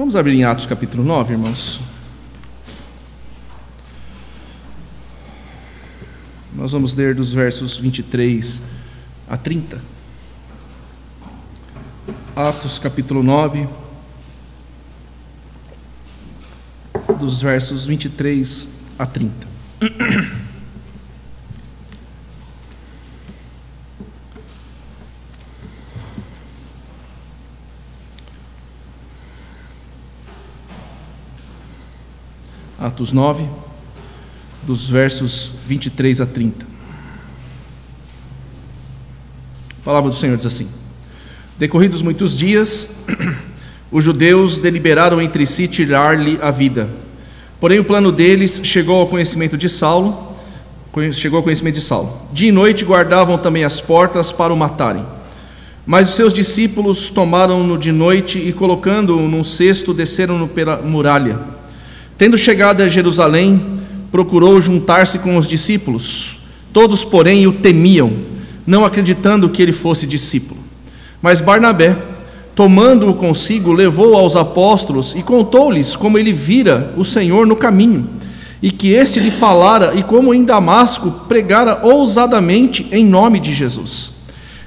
Vamos abrir em Atos capítulo 9, irmãos. Nós vamos ler dos versos 23 a 30. Atos capítulo 9, dos versos 23 a 30. Atos 9, dos versos 23 a 30. A palavra do Senhor diz assim: Decorridos muitos dias, os judeus deliberaram entre si tirar-lhe a vida. Porém, o plano deles chegou ao conhecimento de Saulo, chegou ao conhecimento de Saulo. Dia e noite guardavam também as portas para o matarem. Mas os seus discípulos tomaram-no de noite e, colocando-o num cesto, desceram-no pela muralha. Tendo chegado a Jerusalém, procurou juntar-se com os discípulos. Todos, porém, o temiam, não acreditando que ele fosse discípulo. Mas Barnabé, tomando-o consigo, levou aos apóstolos e contou-lhes como ele vira o Senhor no caminho, e que este lhe falara, e como em Damasco pregara ousadamente em nome de Jesus.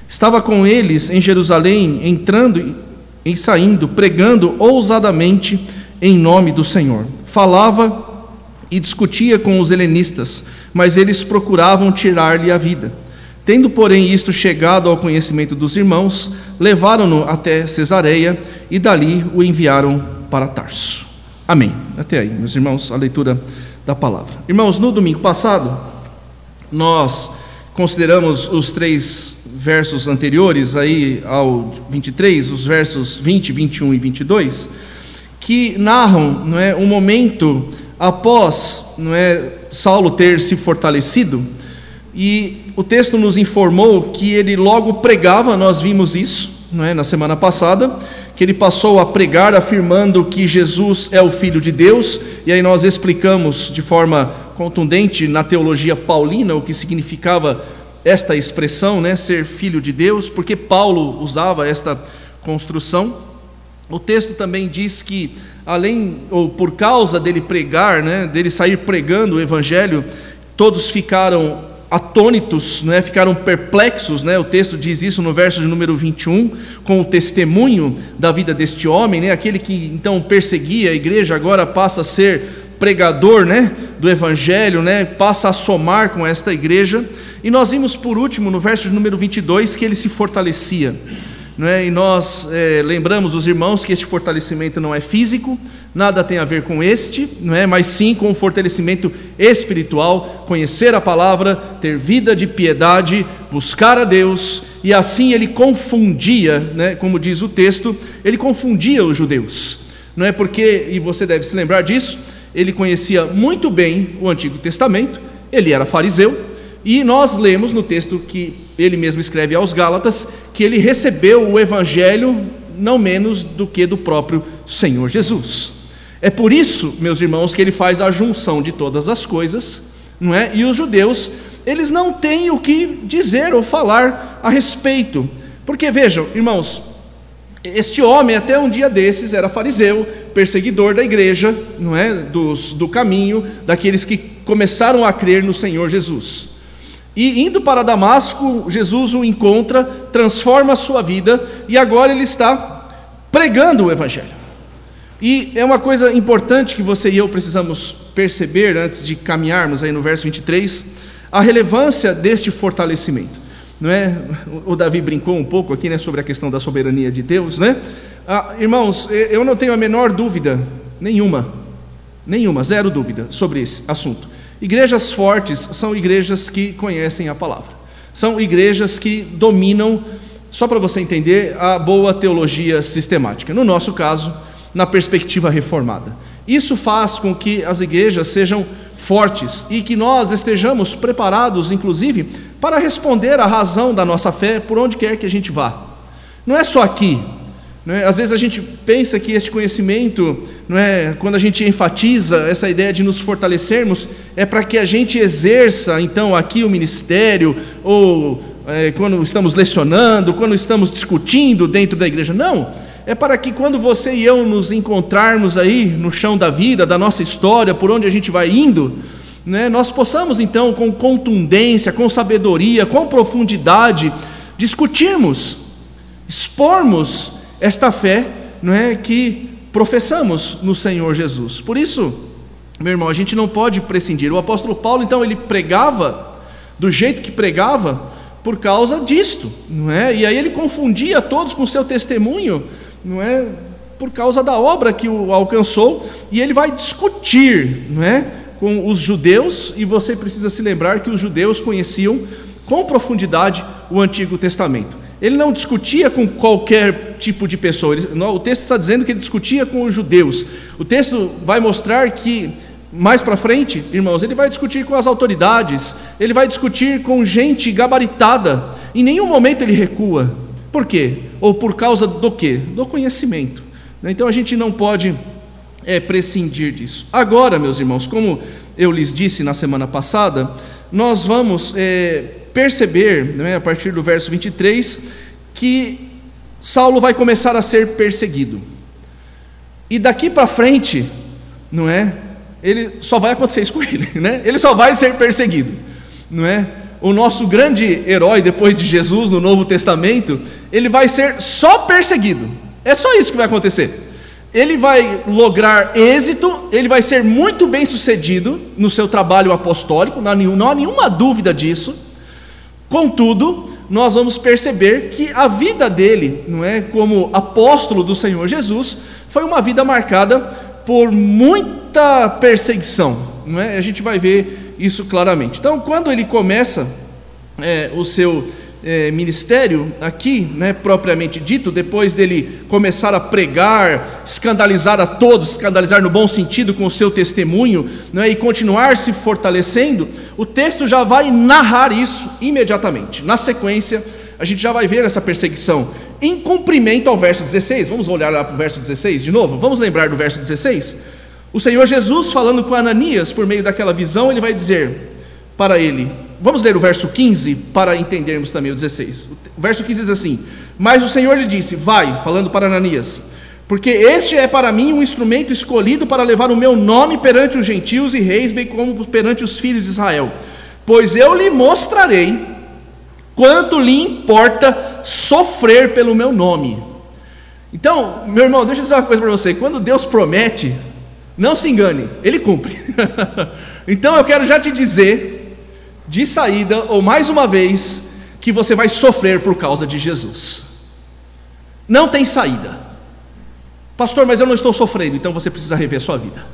Estava com eles em Jerusalém, entrando e saindo, pregando ousadamente em nome do Senhor. Falava e discutia com os helenistas, mas eles procuravam tirar-lhe a vida. Tendo, porém, isto chegado ao conhecimento dos irmãos, levaram-no até Cesareia e dali o enviaram para Tarso. Amém. Até aí, meus irmãos, a leitura da palavra. Irmãos, no domingo passado, nós consideramos os três versos anteriores, aí ao 23, os versos 20, 21 e 22, que narram não é, um momento após não é, Saulo ter se fortalecido, e o texto nos informou que ele logo pregava, nós vimos isso não é, na semana passada, que ele passou a pregar afirmando que Jesus é o Filho de Deus, e aí nós explicamos de forma contundente na teologia paulina o que significava esta expressão, né, ser filho de Deus, porque Paulo usava esta construção. O texto também diz que além ou por causa dele pregar, né, dele sair pregando o evangelho, todos ficaram atônitos, né, ficaram perplexos, né, o texto diz isso no verso de número 21, com o testemunho da vida deste homem, né, aquele que então perseguia a igreja agora passa a ser pregador, né, do evangelho, né, passa a somar com esta igreja. E nós vimos por último no verso de número 22 que ele se fortalecia. Não é? E nós é, lembramos os irmãos que este fortalecimento não é físico, nada tem a ver com este, não é? mas sim com o fortalecimento espiritual, conhecer a palavra, ter vida de piedade, buscar a Deus, e assim ele confundia, né? como diz o texto, ele confundia os judeus. Não é porque, e você deve se lembrar disso, ele conhecia muito bem o Antigo Testamento, ele era fariseu, e nós lemos no texto que ele mesmo escreve aos Gálatas que ele recebeu o evangelho não menos do que do próprio Senhor Jesus. É por isso, meus irmãos, que ele faz a junção de todas as coisas, não é? E os judeus, eles não têm o que dizer ou falar a respeito. Porque vejam, irmãos, este homem até um dia desses era fariseu, perseguidor da igreja, não é? Dos, do caminho daqueles que começaram a crer no Senhor Jesus. E indo para Damasco, Jesus o encontra, transforma a sua vida e agora ele está pregando o Evangelho. E é uma coisa importante que você e eu precisamos perceber antes de caminharmos aí no verso 23, a relevância deste fortalecimento. Não é? O Davi brincou um pouco aqui né, sobre a questão da soberania de Deus, né? Ah, irmãos, eu não tenho a menor dúvida, nenhuma, nenhuma, zero dúvida sobre esse assunto Igrejas fortes são igrejas que conhecem a palavra, são igrejas que dominam, só para você entender, a boa teologia sistemática. No nosso caso, na perspectiva reformada. Isso faz com que as igrejas sejam fortes e que nós estejamos preparados, inclusive, para responder à razão da nossa fé por onde quer que a gente vá. Não é só aqui, é? Às vezes a gente pensa que este conhecimento, não é, quando a gente enfatiza essa ideia de nos fortalecermos, é para que a gente exerça então aqui o ministério, ou é, quando estamos lecionando, quando estamos discutindo dentro da igreja. Não, é para que quando você e eu nos encontrarmos aí no chão da vida, da nossa história, por onde a gente vai indo, né, nós possamos então, com contundência, com sabedoria, com profundidade, discutirmos, expormos esta fé não é, que professamos no Senhor Jesus. Por isso, meu irmão, a gente não pode prescindir. O apóstolo Paulo, então, ele pregava do jeito que pregava por causa disto, não é? E aí ele confundia todos com seu testemunho, não é? Por causa da obra que o alcançou, e ele vai discutir, não é? Com os judeus, e você precisa se lembrar que os judeus conheciam com profundidade o Antigo Testamento. Ele não discutia com qualquer tipo de pessoa. O texto está dizendo que ele discutia com os judeus. O texto vai mostrar que mais para frente, irmãos, ele vai discutir com as autoridades, ele vai discutir com gente gabaritada. Em nenhum momento ele recua. Por quê? Ou por causa do quê? Do conhecimento. Então a gente não pode é, prescindir disso. Agora, meus irmãos, como eu lhes disse na semana passada, nós vamos é, perceber, né, a partir do verso 23, que Saulo vai começar a ser perseguido. E daqui para frente, não é? Ele só vai acontecer isso com ele, né? Ele só vai ser perseguido, não é? O nosso grande herói depois de Jesus no Novo Testamento, ele vai ser só perseguido. É só isso que vai acontecer. Ele vai lograr êxito, ele vai ser muito bem sucedido no seu trabalho apostólico, não há, nenhum, não há nenhuma dúvida disso. Contudo, nós vamos perceber que a vida dele, não é, como apóstolo do Senhor Jesus, foi uma vida marcada por muita perseguição, não é? A gente vai ver isso claramente. Então, quando ele começa é, o seu é, ministério aqui, né, propriamente dito, depois dele começar a pregar, escandalizar a todos, escandalizar no bom sentido com o seu testemunho, né, e continuar se fortalecendo, o texto já vai narrar isso imediatamente. Na sequência, a gente já vai ver essa perseguição em cumprimento ao verso 16. Vamos olhar lá para o verso 16 de novo? Vamos lembrar do verso 16? O Senhor Jesus, falando com Ananias por meio daquela visão, ele vai dizer para ele: Vamos ler o verso 15 para entendermos também o 16. O verso 15 diz assim: Mas o Senhor lhe disse: Vai, falando para Ananias, porque este é para mim um instrumento escolhido para levar o meu nome perante os gentios e reis, bem como perante os filhos de Israel. Pois eu lhe mostrarei quanto lhe importa sofrer pelo meu nome. Então, meu irmão, deixa eu dizer uma coisa para você: quando Deus promete, não se engane, Ele cumpre. então eu quero já te dizer de saída, ou mais uma vez, que você vai sofrer por causa de Jesus. Não tem saída. Pastor, mas eu não estou sofrendo, então você precisa rever sua vida.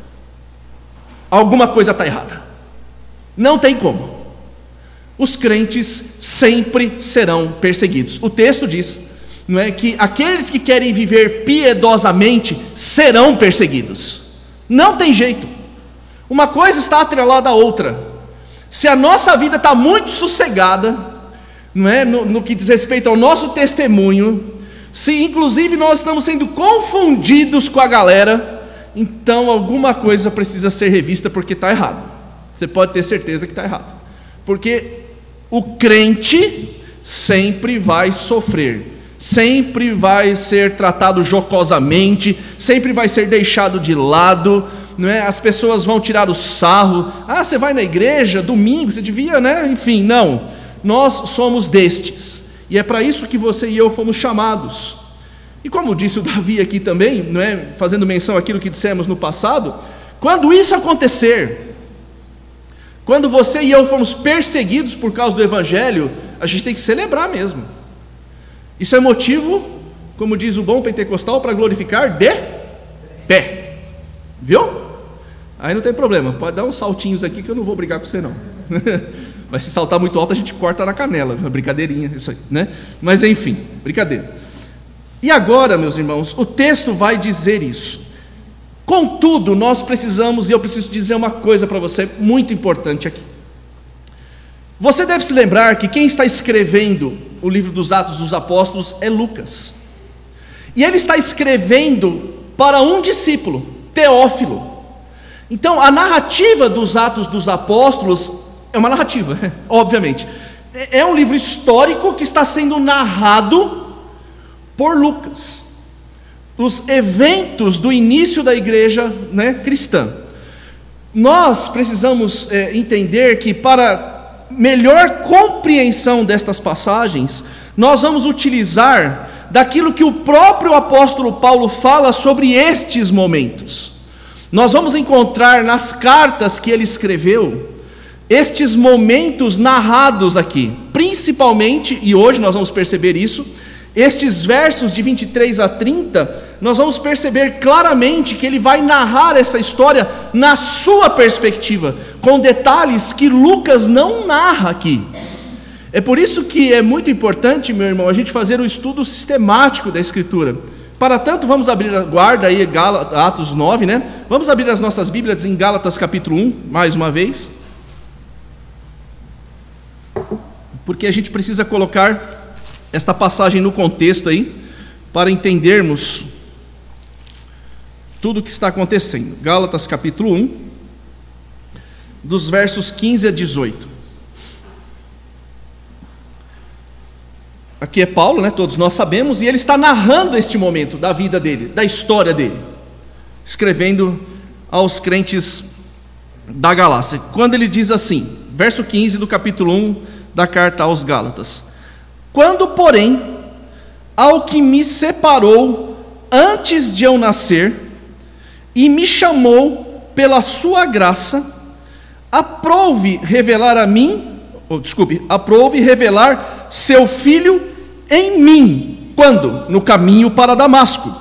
Alguma coisa está errada. Não tem como. Os crentes sempre serão perseguidos. O texto diz, não é que aqueles que querem viver piedosamente serão perseguidos. Não tem jeito. Uma coisa está atrelada à outra. Se a nossa vida está muito sossegada, não é, no, no que diz respeito ao nosso testemunho, se inclusive nós estamos sendo confundidos com a galera, então alguma coisa precisa ser revista porque está errado. Você pode ter certeza que está errado, porque o crente sempre vai sofrer, sempre vai ser tratado jocosamente, sempre vai ser deixado de lado, não é? As pessoas vão tirar o sarro. Ah, você vai na igreja domingo, você devia, né? Enfim, não. Nós somos destes. E é para isso que você e eu fomos chamados. E como disse o Davi aqui também, não é? Fazendo menção àquilo que dissemos no passado, quando isso acontecer, quando você e eu fomos perseguidos por causa do evangelho, a gente tem que celebrar mesmo. Isso é motivo, como diz o bom pentecostal, para glorificar de pé. Viu? Aí não tem problema, pode dar uns saltinhos aqui que eu não vou brigar com você não. Mas se saltar muito alto a gente corta na canela, brincadeirinha, isso aí, né? Mas enfim, brincadeira. E agora, meus irmãos, o texto vai dizer isso. Contudo, nós precisamos, e eu preciso dizer uma coisa para você muito importante aqui. Você deve se lembrar que quem está escrevendo o livro dos Atos dos Apóstolos é Lucas. E ele está escrevendo para um discípulo, Teófilo. Então, a narrativa dos Atos dos Apóstolos é uma narrativa, obviamente. É, é um livro histórico que está sendo narrado por Lucas. os eventos do início da igreja né, cristã. Nós precisamos é, entender que, para melhor compreensão destas passagens, nós vamos utilizar daquilo que o próprio apóstolo Paulo fala sobre estes momentos. Nós vamos encontrar nas cartas que ele escreveu estes momentos narrados aqui, principalmente, e hoje nós vamos perceber isso, estes versos de 23 a 30, nós vamos perceber claramente que ele vai narrar essa história na sua perspectiva, com detalhes que Lucas não narra aqui. É por isso que é muito importante, meu irmão, a gente fazer o estudo sistemático da Escritura. Para tanto, vamos abrir guarda aí, Atos 9, né? Vamos abrir as nossas Bíblias em Gálatas capítulo 1, mais uma vez. Porque a gente precisa colocar esta passagem no contexto aí, para entendermos tudo o que está acontecendo. Gálatas capítulo 1, dos versos 15 a 18. Aqui é Paulo, né, todos nós sabemos, e ele está narrando este momento da vida dele, da história dele, escrevendo aos crentes da Galácia. Quando ele diz assim, verso 15 do capítulo 1 da carta aos Gálatas: Quando, porém, ao que me separou antes de eu nascer e me chamou pela sua graça, aprove revelar a mim, ou, desculpe, aprove revelar seu filho em mim. Quando? No caminho para Damasco,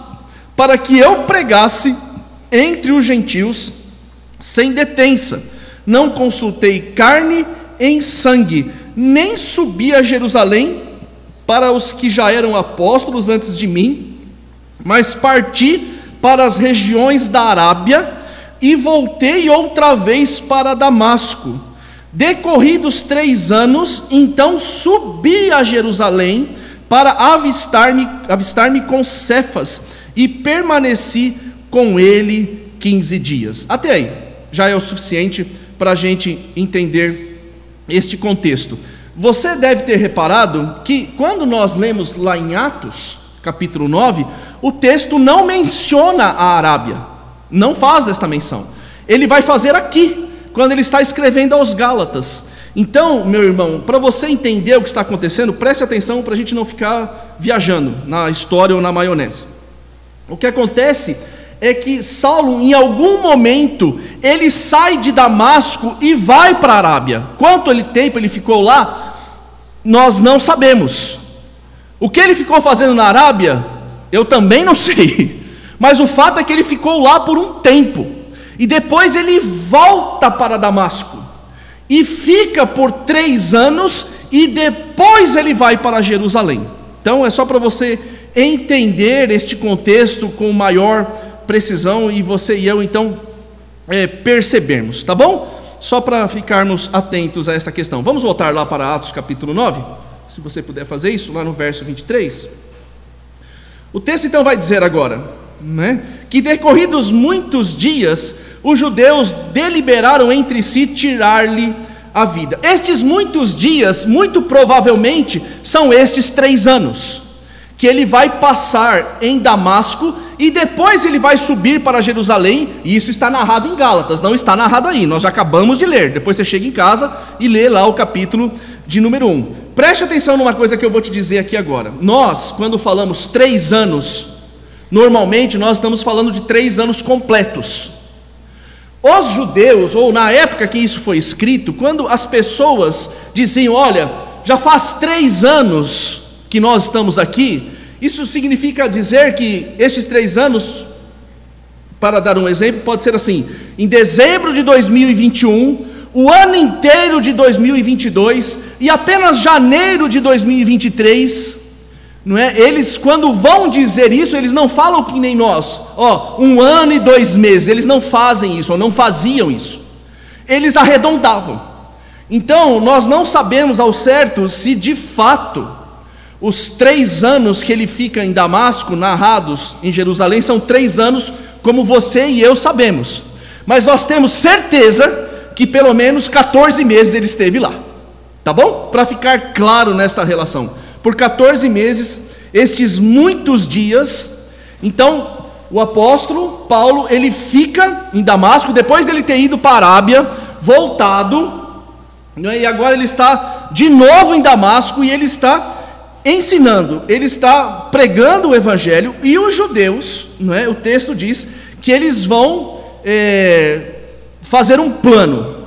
para que eu pregasse entre os gentios sem detença. Não consultei carne em sangue, nem subi a Jerusalém para os que já eram apóstolos antes de mim, mas parti para as regiões da Arábia e voltei outra vez para Damasco. Decorridos três anos, então subi a Jerusalém para avistar-me avistar com Cefas e permaneci com ele quinze dias. Até aí, já é o suficiente para a gente entender este contexto. Você deve ter reparado que quando nós lemos lá em Atos, capítulo 9, o texto não menciona a Arábia, não faz esta menção. Ele vai fazer aqui, quando ele está escrevendo aos Gálatas. Então, meu irmão, para você entender o que está acontecendo, preste atenção para a gente não ficar viajando na história ou na maionese. O que acontece é que Saulo, em algum momento, ele sai de Damasco e vai para a Arábia. Quanto ele tempo ele ficou lá, nós não sabemos. O que ele ficou fazendo na Arábia, eu também não sei. Mas o fato é que ele ficou lá por um tempo. E depois ele volta para Damasco e fica por três anos, e depois ele vai para Jerusalém. Então é só para você entender este contexto com maior precisão e você e eu então é, percebermos, tá bom? Só para ficarmos atentos a essa questão. Vamos voltar lá para Atos capítulo 9, se você puder fazer isso, lá no verso 23. O texto então vai dizer agora, né, que decorridos muitos dias, os judeus deliberaram entre si tirar-lhe a vida. Estes muitos dias, muito provavelmente, são estes três anos, que ele vai passar em Damasco e depois ele vai subir para Jerusalém, e isso está narrado em Gálatas, não está narrado aí, nós já acabamos de ler. Depois você chega em casa e lê lá o capítulo de número 1. Preste atenção numa coisa que eu vou te dizer aqui agora. Nós, quando falamos três anos, normalmente nós estamos falando de três anos completos. Os judeus, ou na época que isso foi escrito, quando as pessoas diziam: Olha, já faz três anos que nós estamos aqui, isso significa dizer que estes três anos, para dar um exemplo, pode ser assim: em dezembro de 2021, o ano inteiro de 2022 e apenas janeiro de 2023 não é? Eles, quando vão dizer isso, eles não falam que nem nós, ó, um ano e dois meses, eles não fazem isso, ou não faziam isso, eles arredondavam. Então, nós não sabemos ao certo se de fato os três anos que ele fica em Damasco, narrados em Jerusalém, são três anos, como você e eu sabemos, mas nós temos certeza que pelo menos 14 meses ele esteve lá, tá bom? Para ficar claro nesta relação. Por 14 meses, estes muitos dias, Então, o apóstolo Paulo, ele fica em Damasco, depois dele ter ido para a Arábia, voltado, né, e agora ele está de novo em Damasco e ele está ensinando, ele está pregando o evangelho, e os judeus, não é? o texto diz que eles vão é, fazer um plano.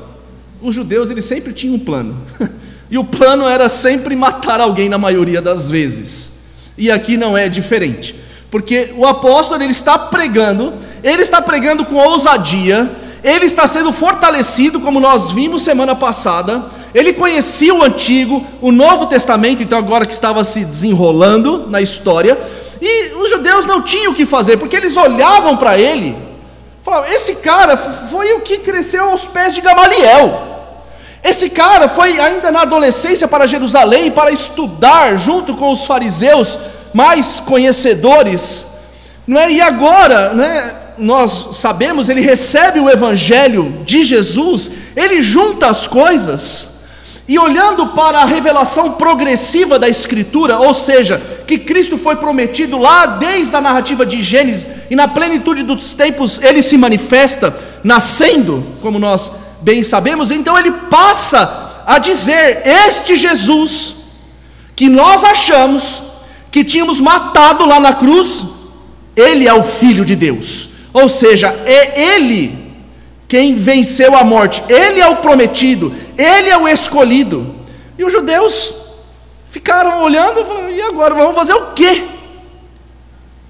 Os judeus eles sempre tinham um plano. E o plano era sempre matar alguém na maioria das vezes. E aqui não é diferente. Porque o apóstolo ele está pregando, ele está pregando com ousadia, ele está sendo fortalecido, como nós vimos semana passada. Ele conhecia o Antigo, o Novo Testamento, então agora que estava se desenrolando na história, e os judeus não tinham o que fazer, porque eles olhavam para ele, falavam: esse cara foi o que cresceu aos pés de Gamaliel. Esse cara foi ainda na adolescência para Jerusalém para estudar junto com os fariseus mais conhecedores, não é? E agora, não é? Nós sabemos, ele recebe o evangelho de Jesus, ele junta as coisas. E olhando para a revelação progressiva da Escritura, ou seja, que Cristo foi prometido lá desde a narrativa de Gênesis, e na plenitude dos tempos ele se manifesta, nascendo, como nós bem sabemos, então ele passa a dizer: Este Jesus, que nós achamos que tínhamos matado lá na cruz, ele é o Filho de Deus, ou seja, é ele quem venceu a morte, ele é o prometido, ele é o escolhido. E os judeus ficaram olhando e e agora vamos fazer o quê?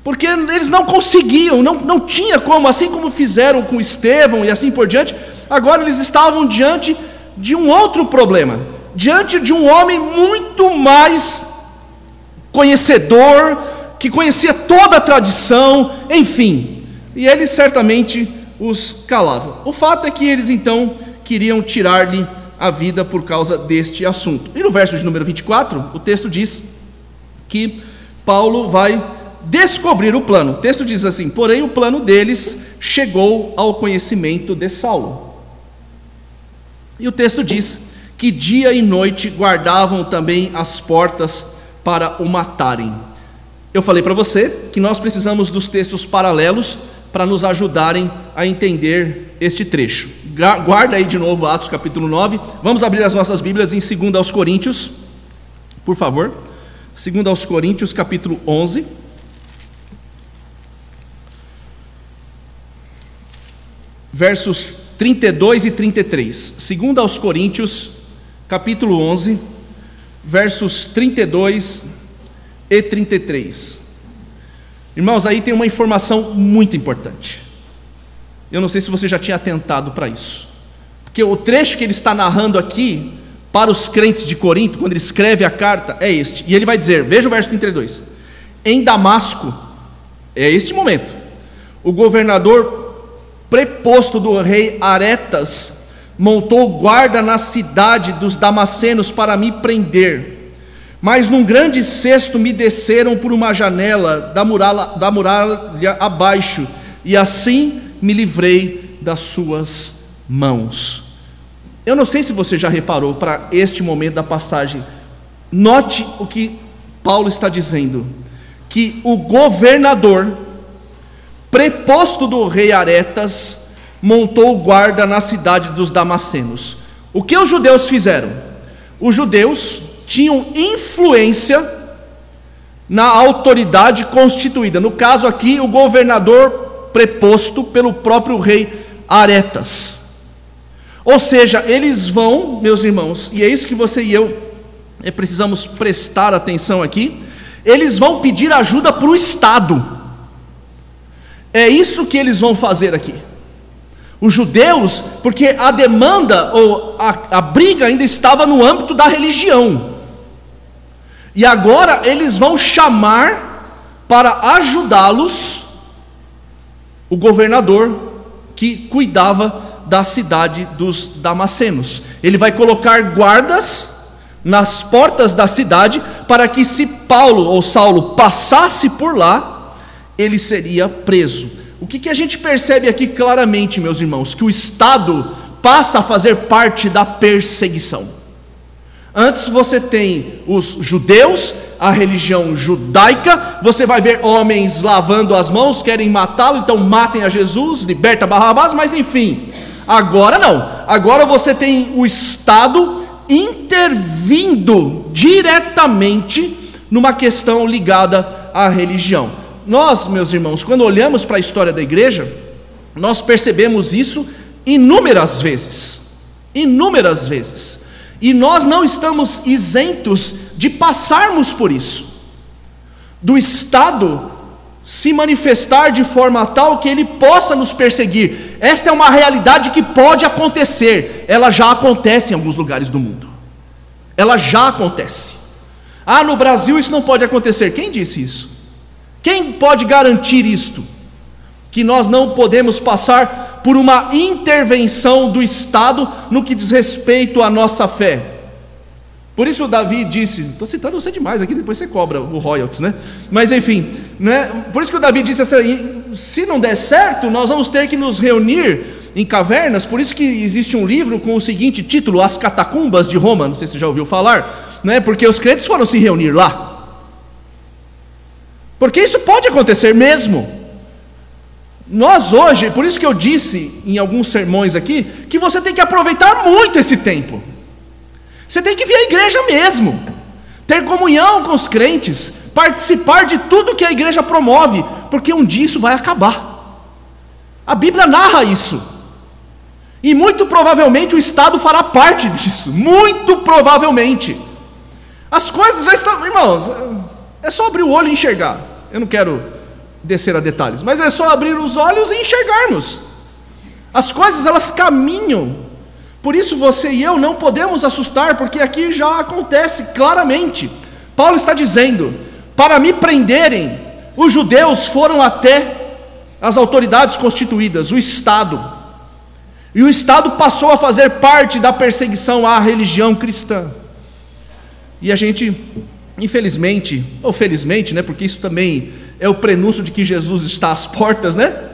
Porque eles não conseguiam, não, não tinha como, assim como fizeram com Estevão e assim por diante, agora eles estavam diante de um outro problema, diante de um homem muito mais conhecedor, que conhecia toda a tradição, enfim, e eles certamente os calavam. O fato é que eles então queriam tirar-lhe a vida por causa deste assunto. E no verso de número 24, o texto diz que Paulo vai descobrir o plano. O texto diz assim: Porém, o plano deles chegou ao conhecimento de Saulo. E o texto diz que dia e noite guardavam também as portas para o matarem. Eu falei para você que nós precisamos dos textos paralelos para nos ajudarem a entender este trecho. Guarda aí de novo Atos capítulo 9. Vamos abrir as nossas Bíblias em 2 aos Coríntios, por favor. 2 aos Coríntios capítulo 11. Versos 32 e 33. Segundo aos Coríntios, capítulo 11, versos 32 e 33. Irmãos, aí tem uma informação muito importante. Eu não sei se você já tinha atentado para isso. Porque o trecho que ele está narrando aqui, para os crentes de Corinto, quando ele escreve a carta, é este. E ele vai dizer: veja o verso 32. Em Damasco, é este momento, o governador preposto do rei Aretas, montou guarda na cidade dos Damascenos para me prender. Mas num grande cesto me desceram por uma janela da muralha, da muralha abaixo, e assim me livrei das suas mãos. Eu não sei se você já reparou para este momento da passagem, note o que Paulo está dizendo: que o governador, preposto do rei Aretas, montou guarda na cidade dos Damascenos. O que os judeus fizeram? Os judeus tinham influência na autoridade constituída. No caso aqui, o governador preposto pelo próprio rei Aretas. Ou seja, eles vão, meus irmãos, e é isso que você e eu é, precisamos prestar atenção aqui, eles vão pedir ajuda para o Estado. É isso que eles vão fazer aqui. Os judeus, porque a demanda ou a, a briga ainda estava no âmbito da religião. E agora eles vão chamar para ajudá-los o governador que cuidava da cidade dos Damascenos. Ele vai colocar guardas nas portas da cidade para que se Paulo ou Saulo passasse por lá, ele seria preso. O que, que a gente percebe aqui claramente, meus irmãos? Que o Estado passa a fazer parte da perseguição. Antes você tem os judeus, a religião judaica, você vai ver homens lavando as mãos, querem matá-lo, então matem a Jesus, liberta Barrabás, mas enfim. Agora não. Agora você tem o Estado intervindo diretamente numa questão ligada à religião. Nós, meus irmãos, quando olhamos para a história da igreja, nós percebemos isso inúmeras vezes. Inúmeras vezes. E nós não estamos isentos de passarmos por isso. Do Estado se manifestar de forma tal que ele possa nos perseguir. Esta é uma realidade que pode acontecer. Ela já acontece em alguns lugares do mundo. Ela já acontece. Ah, no Brasil isso não pode acontecer. Quem disse isso? Quem pode garantir isto? Que nós não podemos passar por uma intervenção do Estado no que diz respeito à nossa fé. Por isso Davi disse, estou citando você demais aqui, depois você cobra o royalties, né? Mas enfim, né? por isso que o Davi disse assim, se não der certo, nós vamos ter que nos reunir em cavernas, por isso que existe um livro com o seguinte título, As Catacumbas de Roma, não sei se você já ouviu falar, né? porque os crentes foram se reunir lá. Porque isso pode acontecer mesmo. Nós hoje, por isso que eu disse em alguns sermões aqui, que você tem que aproveitar muito esse tempo. Você tem que vir à igreja mesmo, ter comunhão com os crentes, participar de tudo que a igreja promove, porque um dia isso vai acabar. A Bíblia narra isso. E muito provavelmente o Estado fará parte disso. Muito provavelmente. As coisas já estão. Irmãos, é só abrir o olho e enxergar. Eu não quero descer a detalhes, mas é só abrir os olhos e enxergarmos. As coisas elas caminham por isso você e eu não podemos assustar, porque aqui já acontece claramente. Paulo está dizendo: para me prenderem, os judeus foram até as autoridades constituídas, o Estado. E o Estado passou a fazer parte da perseguição à religião cristã. E a gente, infelizmente, ou felizmente, né, porque isso também é o prenúncio de que Jesus está às portas, né?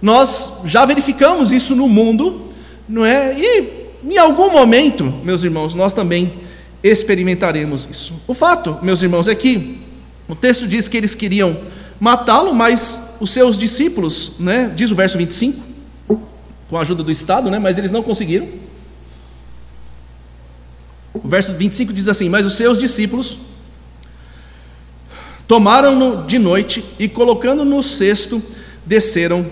Nós já verificamos isso no mundo, não é? E em algum momento, meus irmãos, nós também experimentaremos isso. O fato, meus irmãos, é que o texto diz que eles queriam matá-lo, mas os seus discípulos, né, diz o verso 25, com a ajuda do Estado, né, mas eles não conseguiram. O verso 25 diz assim: Mas os seus discípulos tomaram-no de noite e, colocando no cesto, desceram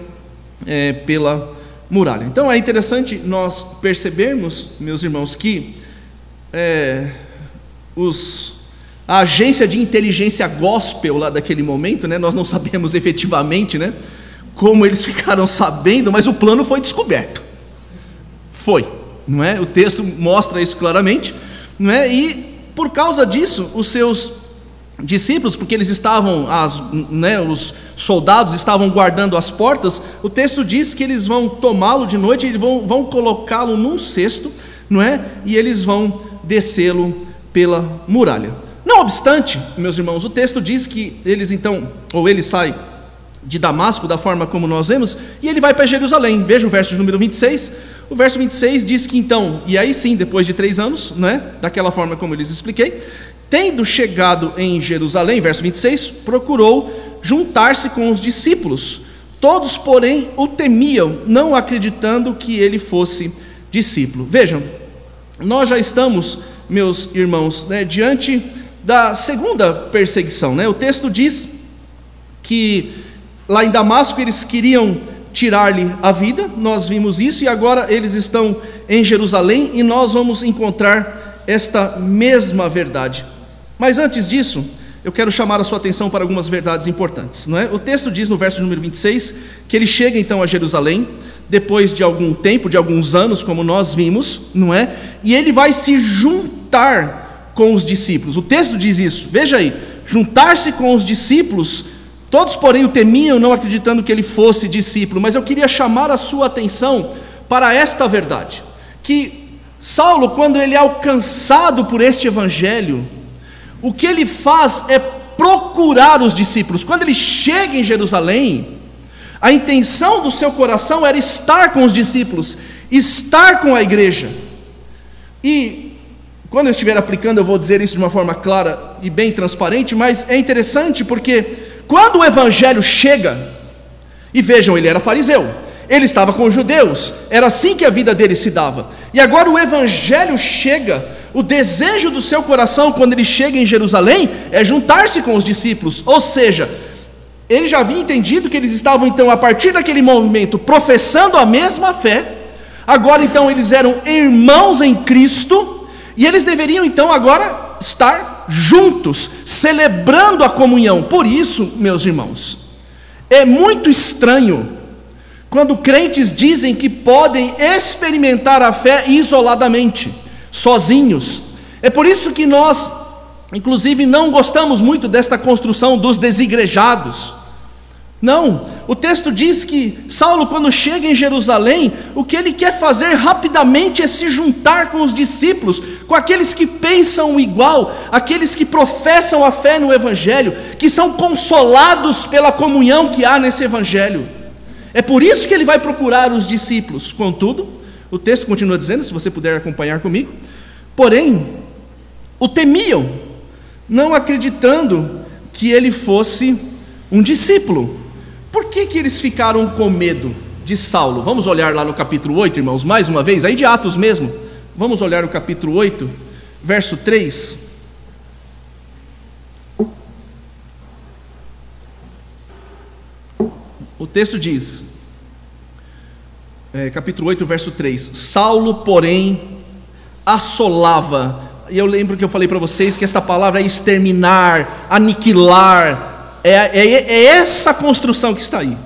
é, pela muralha. Então é interessante nós percebermos, meus irmãos, que é, os, a agência de inteligência gospel lá daquele momento, né, nós não sabemos efetivamente né, como eles ficaram sabendo, mas o plano foi descoberto. Foi, não é? O texto mostra isso claramente, não é? E por causa disso, os seus discípulos, porque eles estavam, as, né, os soldados estavam guardando as portas, o texto diz que eles vão tomá-lo de noite, e vão, vão colocá-lo num cesto, não é? E eles vão descê-lo pela muralha. Não obstante, meus irmãos, o texto diz que eles então, ou ele sai de Damasco, da forma como nós vemos, e ele vai para Jerusalém. Veja o verso de número 26. O verso 26 diz que então, e aí sim, depois de três anos, né, daquela forma como eu lhes expliquei, Tendo chegado em Jerusalém, verso 26, procurou juntar-se com os discípulos. Todos, porém, o temiam, não acreditando que ele fosse discípulo. Vejam, nós já estamos, meus irmãos, né, diante da segunda perseguição. Né? O texto diz que lá em Damasco eles queriam tirar-lhe a vida, nós vimos isso, e agora eles estão em Jerusalém e nós vamos encontrar esta mesma verdade. Mas antes disso, eu quero chamar a sua atenção para algumas verdades importantes. Não é? O texto diz no verso número 26 que ele chega então a Jerusalém, depois de algum tempo, de alguns anos, como nós vimos, não é? E ele vai se juntar com os discípulos. O texto diz isso. Veja aí, juntar-se com os discípulos. Todos, porém, o temiam, não acreditando que ele fosse discípulo. Mas eu queria chamar a sua atenção para esta verdade: que Saulo, quando ele é alcançado por este evangelho, o que ele faz é procurar os discípulos. Quando ele chega em Jerusalém, a intenção do seu coração era estar com os discípulos, estar com a igreja. E Quando eu estiver aplicando, eu vou dizer isso de uma forma clara e bem transparente, mas é interessante porque quando o evangelho chega, e vejam, ele era fariseu, ele estava com os judeus, era assim que a vida dele se dava. E agora o evangelho chega, o desejo do seu coração quando ele chega em Jerusalém é juntar-se com os discípulos, ou seja, ele já havia entendido que eles estavam então a partir daquele momento professando a mesma fé. Agora então eles eram irmãos em Cristo e eles deveriam então agora estar juntos, celebrando a comunhão. Por isso, meus irmãos, é muito estranho quando crentes dizem que podem experimentar a fé isoladamente, sozinhos. É por isso que nós, inclusive, não gostamos muito desta construção dos desigrejados. Não, o texto diz que Saulo, quando chega em Jerusalém, o que ele quer fazer rapidamente é se juntar com os discípulos, com aqueles que pensam igual, aqueles que professam a fé no Evangelho, que são consolados pela comunhão que há nesse Evangelho. É por isso que ele vai procurar os discípulos. Contudo, o texto continua dizendo, se você puder acompanhar comigo, porém, o temiam, não acreditando que ele fosse um discípulo. Por que, que eles ficaram com medo de Saulo? Vamos olhar lá no capítulo 8, irmãos, mais uma vez, aí de Atos mesmo. Vamos olhar o capítulo 8, verso 3. O texto diz, é, capítulo 8, verso 3: Saulo, porém, assolava. E eu lembro que eu falei para vocês que esta palavra é exterminar, aniquilar, é, é, é essa construção que está aí.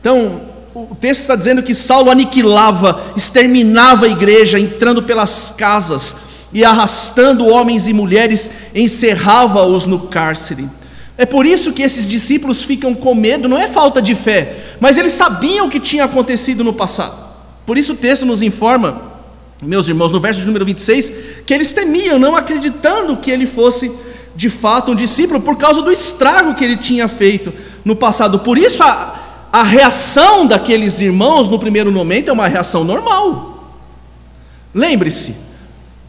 Então, o texto está dizendo que Saulo aniquilava, exterminava a igreja, entrando pelas casas e arrastando homens e mulheres, encerrava-os no cárcere. É por isso que esses discípulos ficam com medo, não é falta de fé, mas eles sabiam o que tinha acontecido no passado. Por isso o texto nos informa, meus irmãos, no verso de número 26, que eles temiam, não acreditando que ele fosse de fato um discípulo por causa do estrago que ele tinha feito no passado. Por isso a, a reação daqueles irmãos no primeiro momento é uma reação normal. Lembre-se,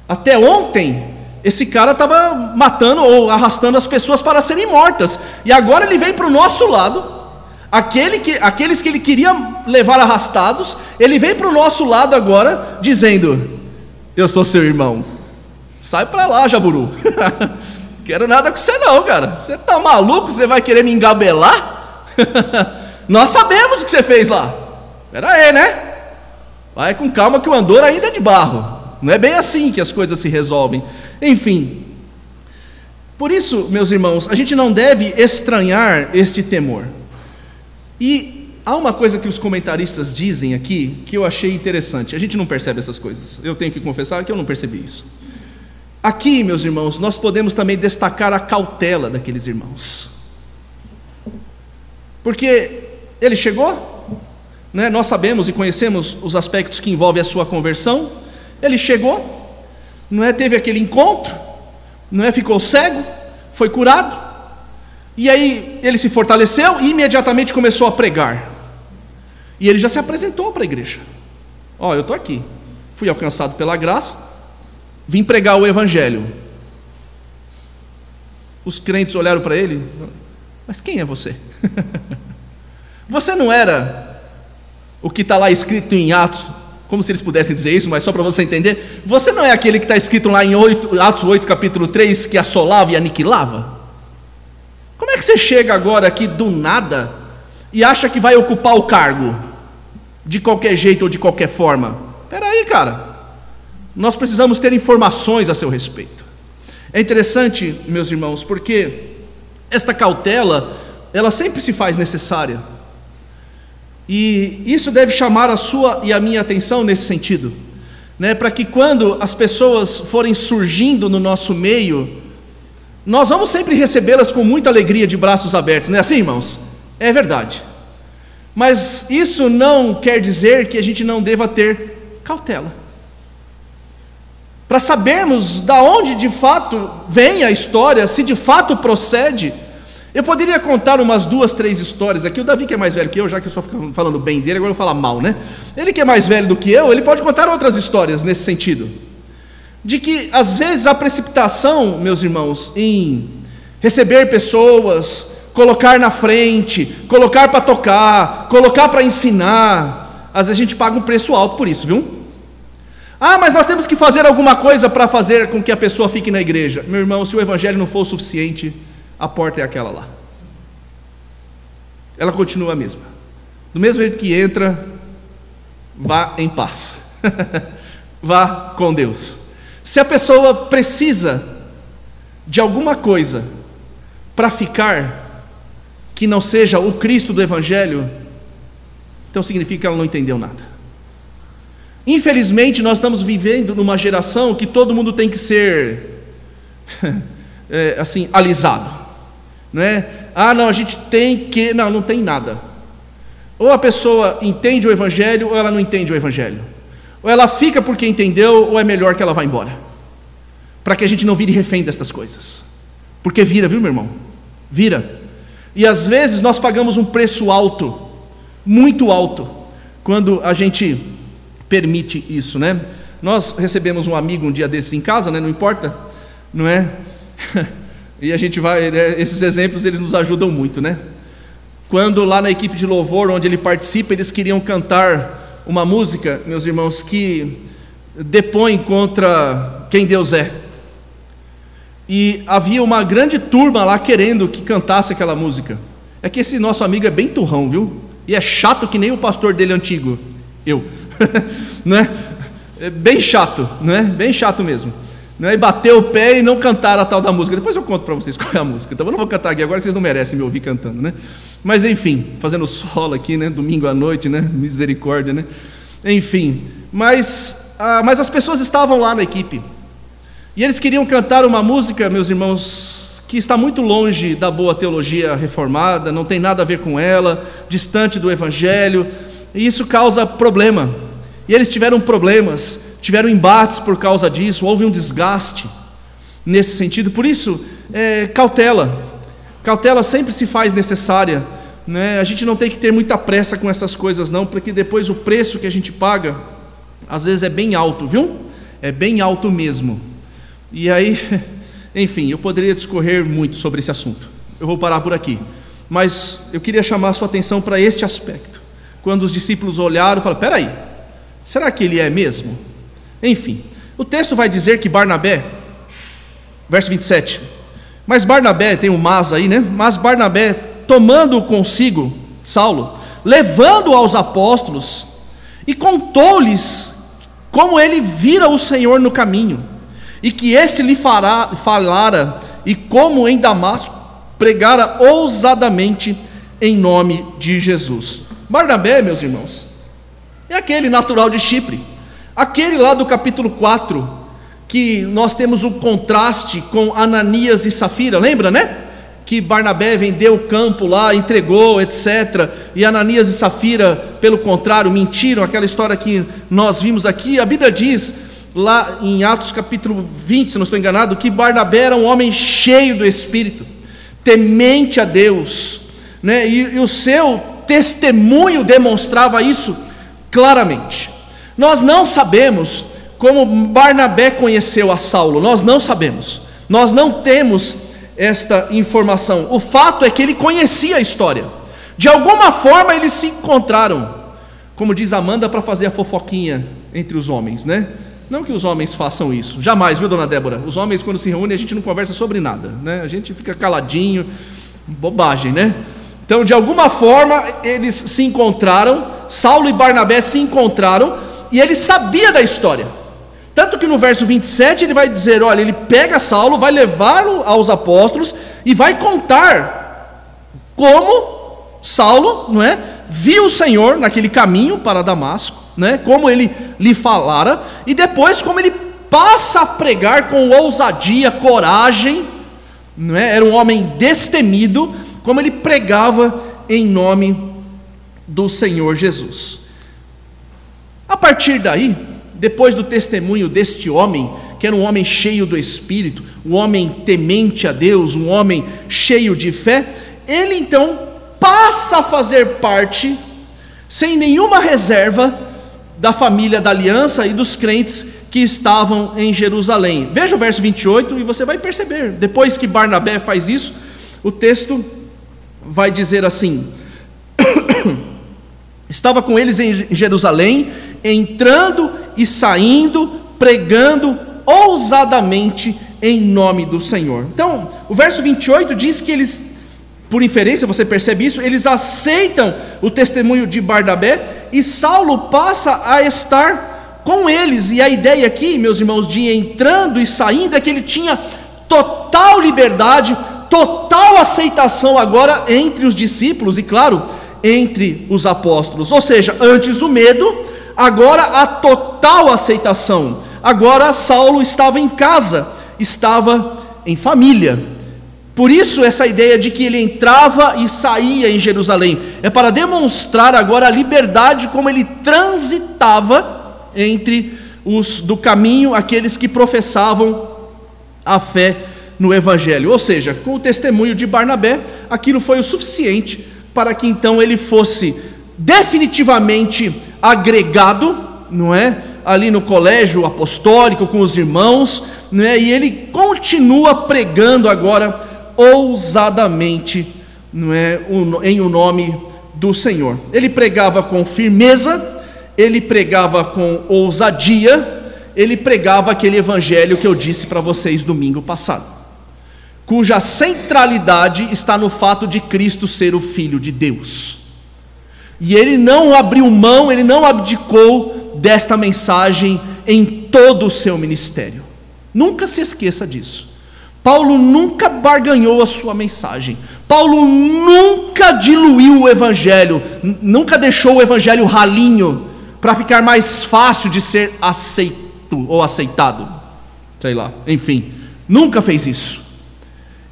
até ontem esse cara estava matando ou arrastando as pessoas para serem mortas, e agora ele vem para o nosso lado. Aquele que, aqueles que ele queria levar arrastados, ele vem para o nosso lado agora, dizendo: Eu sou seu irmão, sai para lá, Jaburu. Quero nada com você não, cara. Você tá maluco? Você vai querer me engabelar? Nós sabemos o que você fez lá. Espera aí, né? Vai com calma que o andor ainda é de barro. Não é bem assim que as coisas se resolvem. Enfim. Por isso, meus irmãos, a gente não deve estranhar este temor. E há uma coisa que os comentaristas dizem aqui que eu achei interessante. A gente não percebe essas coisas. Eu tenho que confessar que eu não percebi isso. Aqui, meus irmãos, nós podemos também destacar a cautela daqueles irmãos. Porque ele chegou, né, nós sabemos e conhecemos os aspectos que envolvem a sua conversão. Ele chegou, não é, teve aquele encontro, não é, ficou cego, foi curado. E aí ele se fortaleceu e imediatamente começou a pregar. E ele já se apresentou para a igreja. Ó, oh, eu estou aqui, fui alcançado pela graça, Vim pregar o Evangelho. Os crentes olharam para ele, mas quem é você? você não era o que está lá escrito em Atos, como se eles pudessem dizer isso, mas só para você entender. Você não é aquele que está escrito lá em 8, Atos 8, capítulo 3, que assolava e aniquilava? É que você chega agora aqui do nada e acha que vai ocupar o cargo? De qualquer jeito ou de qualquer forma? Espera aí, cara nós precisamos ter informações a seu respeito. É interessante, meus irmãos, porque esta cautela, ela sempre se faz necessária. E isso deve chamar a sua e a minha atenção nesse sentido, né? Para que quando as pessoas forem surgindo no nosso meio, nós vamos sempre recebê-las com muita alegria, de braços abertos, não é assim, irmãos? É verdade. Mas isso não quer dizer que a gente não deva ter cautela para sabermos da onde de fato vem a história, se de fato procede. Eu poderia contar umas duas, três histórias aqui. O Davi, que é mais velho que eu, já que eu só fico falando bem dele, agora eu vou falar mal, né? Ele que é mais velho do que eu, ele pode contar outras histórias nesse sentido. De que às vezes a precipitação, meus irmãos, em receber pessoas, colocar na frente, colocar para tocar, colocar para ensinar, às vezes a gente paga um preço alto por isso, viu? Ah, mas nós temos que fazer alguma coisa para fazer com que a pessoa fique na igreja. Meu irmão, se o evangelho não for o suficiente, a porta é aquela lá. Ela continua a mesma. Do mesmo jeito que entra, vá em paz. vá com Deus. Se a pessoa precisa de alguma coisa para ficar que não seja o Cristo do Evangelho, então significa que ela não entendeu nada. Infelizmente, nós estamos vivendo numa geração que todo mundo tem que ser é, assim alisado, não é? Ah, não, a gente tem que, não, não tem nada. Ou a pessoa entende o Evangelho ou ela não entende o Evangelho. Ou ela fica porque entendeu, ou é melhor que ela vá embora. Para que a gente não vire refém destas coisas. Porque vira, viu, meu irmão? Vira. E às vezes nós pagamos um preço alto, muito alto, quando a gente permite isso, né? Nós recebemos um amigo um dia desses em casa, né? Não importa, não é? e a gente vai, né? esses exemplos eles nos ajudam muito, né? Quando lá na equipe de louvor onde ele participa, eles queriam cantar uma música, meus irmãos, que depõe contra quem Deus é. E havia uma grande turma lá querendo que cantasse aquela música. É que esse nosso amigo é bem turrão, viu? E é chato que nem o pastor dele antigo, eu. né? É bem chato, né? Bem chato mesmo. Né? E bateu o pé e não cantaram a tal da música. Depois eu conto para vocês qual é a música. Então eu não vou cantar aqui agora que vocês não merecem me ouvir cantando, né? Mas enfim, fazendo solo aqui, né? Domingo à noite, né? Misericórdia, né? Enfim, mas, ah, mas as pessoas estavam lá na equipe. E eles queriam cantar uma música, meus irmãos, que está muito longe da boa teologia reformada, não tem nada a ver com ela, distante do evangelho, e isso causa problema. E eles tiveram problemas, tiveram embates por causa disso, houve um desgaste nesse sentido. Por isso, é, cautela. Cautela sempre se faz necessária. Né? A gente não tem que ter muita pressa com essas coisas, não, porque depois o preço que a gente paga, às vezes é bem alto, viu? É bem alto mesmo. E aí, enfim, eu poderia discorrer muito sobre esse assunto. Eu vou parar por aqui. Mas eu queria chamar a sua atenção para este aspecto. Quando os discípulos olharam, falaram: peraí, será que ele é mesmo? Enfim, o texto vai dizer que Barnabé, verso 27, mas Barnabé, tem um mas aí, né? Mas Barnabé, tomando consigo Saulo, levando aos apóstolos, e contou-lhes como ele vira o Senhor no caminho, e que este lhe fará, falara, e como em Damasco pregara ousadamente em nome de Jesus. Barnabé, meus irmãos, é aquele natural de Chipre, aquele lá do capítulo 4, que nós temos o um contraste com Ananias e Safira, lembra, né? Que Barnabé vendeu o campo lá, entregou, etc. E Ananias e Safira, pelo contrário, mentiram, aquela história que nós vimos aqui. A Bíblia diz, lá em Atos capítulo 20, se não estou enganado, que Barnabé era um homem cheio do Espírito, temente a Deus, né? e, e o seu testemunho demonstrava isso claramente. Nós não sabemos como Barnabé conheceu a Saulo, nós não sabemos, nós não temos esta informação. O fato é que ele conhecia a história, de alguma forma eles se encontraram, como diz Amanda, para fazer a fofoquinha entre os homens, né? Não que os homens façam isso, jamais, viu, dona Débora? Os homens, quando se reúnem, a gente não conversa sobre nada, né? A gente fica caladinho, bobagem, né? Então, de alguma forma, eles se encontraram, Saulo e Barnabé se encontraram, e ele sabia da história. Tanto que no verso 27 ele vai dizer: olha, ele pega Saulo, vai levá-lo aos apóstolos e vai contar como Saulo, não é? Viu o Senhor naquele caminho para Damasco, né? Como ele lhe falara, e depois como ele passa a pregar com ousadia, coragem, não é? Era um homem destemido, como ele pregava em nome do Senhor Jesus. A partir daí, depois do testemunho deste homem, que era um homem cheio do Espírito, um homem temente a Deus, um homem cheio de fé, ele então passa a fazer parte, sem nenhuma reserva, da família da aliança e dos crentes que estavam em Jerusalém. Veja o verso 28 e você vai perceber. Depois que Barnabé faz isso, o texto vai dizer assim: Estava com eles em Jerusalém, entrando e saindo, pregando ousadamente em nome do Senhor. Então, o verso 28 diz que eles, por inferência, você percebe isso, eles aceitam o testemunho de Barnabé e Saulo passa a estar com eles. E a ideia aqui, meus irmãos, de entrando e saindo é que ele tinha total liberdade, total aceitação agora entre os discípulos e, claro, entre os apóstolos. Ou seja, antes o medo, agora a total aceitação. Agora Saulo estava em casa, estava em família. Por isso, essa ideia de que ele entrava e saía em Jerusalém é para demonstrar agora a liberdade como ele transitava entre os do caminho, aqueles que professavam a fé no Evangelho. Ou seja, com o testemunho de Barnabé, aquilo foi o suficiente para que então ele fosse definitivamente agregado, não é? Ali no colégio apostólico com os irmãos, né? E ele continua pregando agora ousadamente, não é? Em o nome do Senhor. Ele pregava com firmeza, ele pregava com ousadia, ele pregava aquele evangelho que eu disse para vocês domingo passado cuja centralidade está no fato de Cristo ser o Filho de Deus. E ele não abriu mão, ele não abdicou desta mensagem em todo o seu ministério. Nunca se esqueça disso. Paulo nunca barganhou a sua mensagem. Paulo nunca diluiu o evangelho, nunca deixou o evangelho ralinho para ficar mais fácil de ser aceito ou aceitado. Sei lá, enfim, nunca fez isso.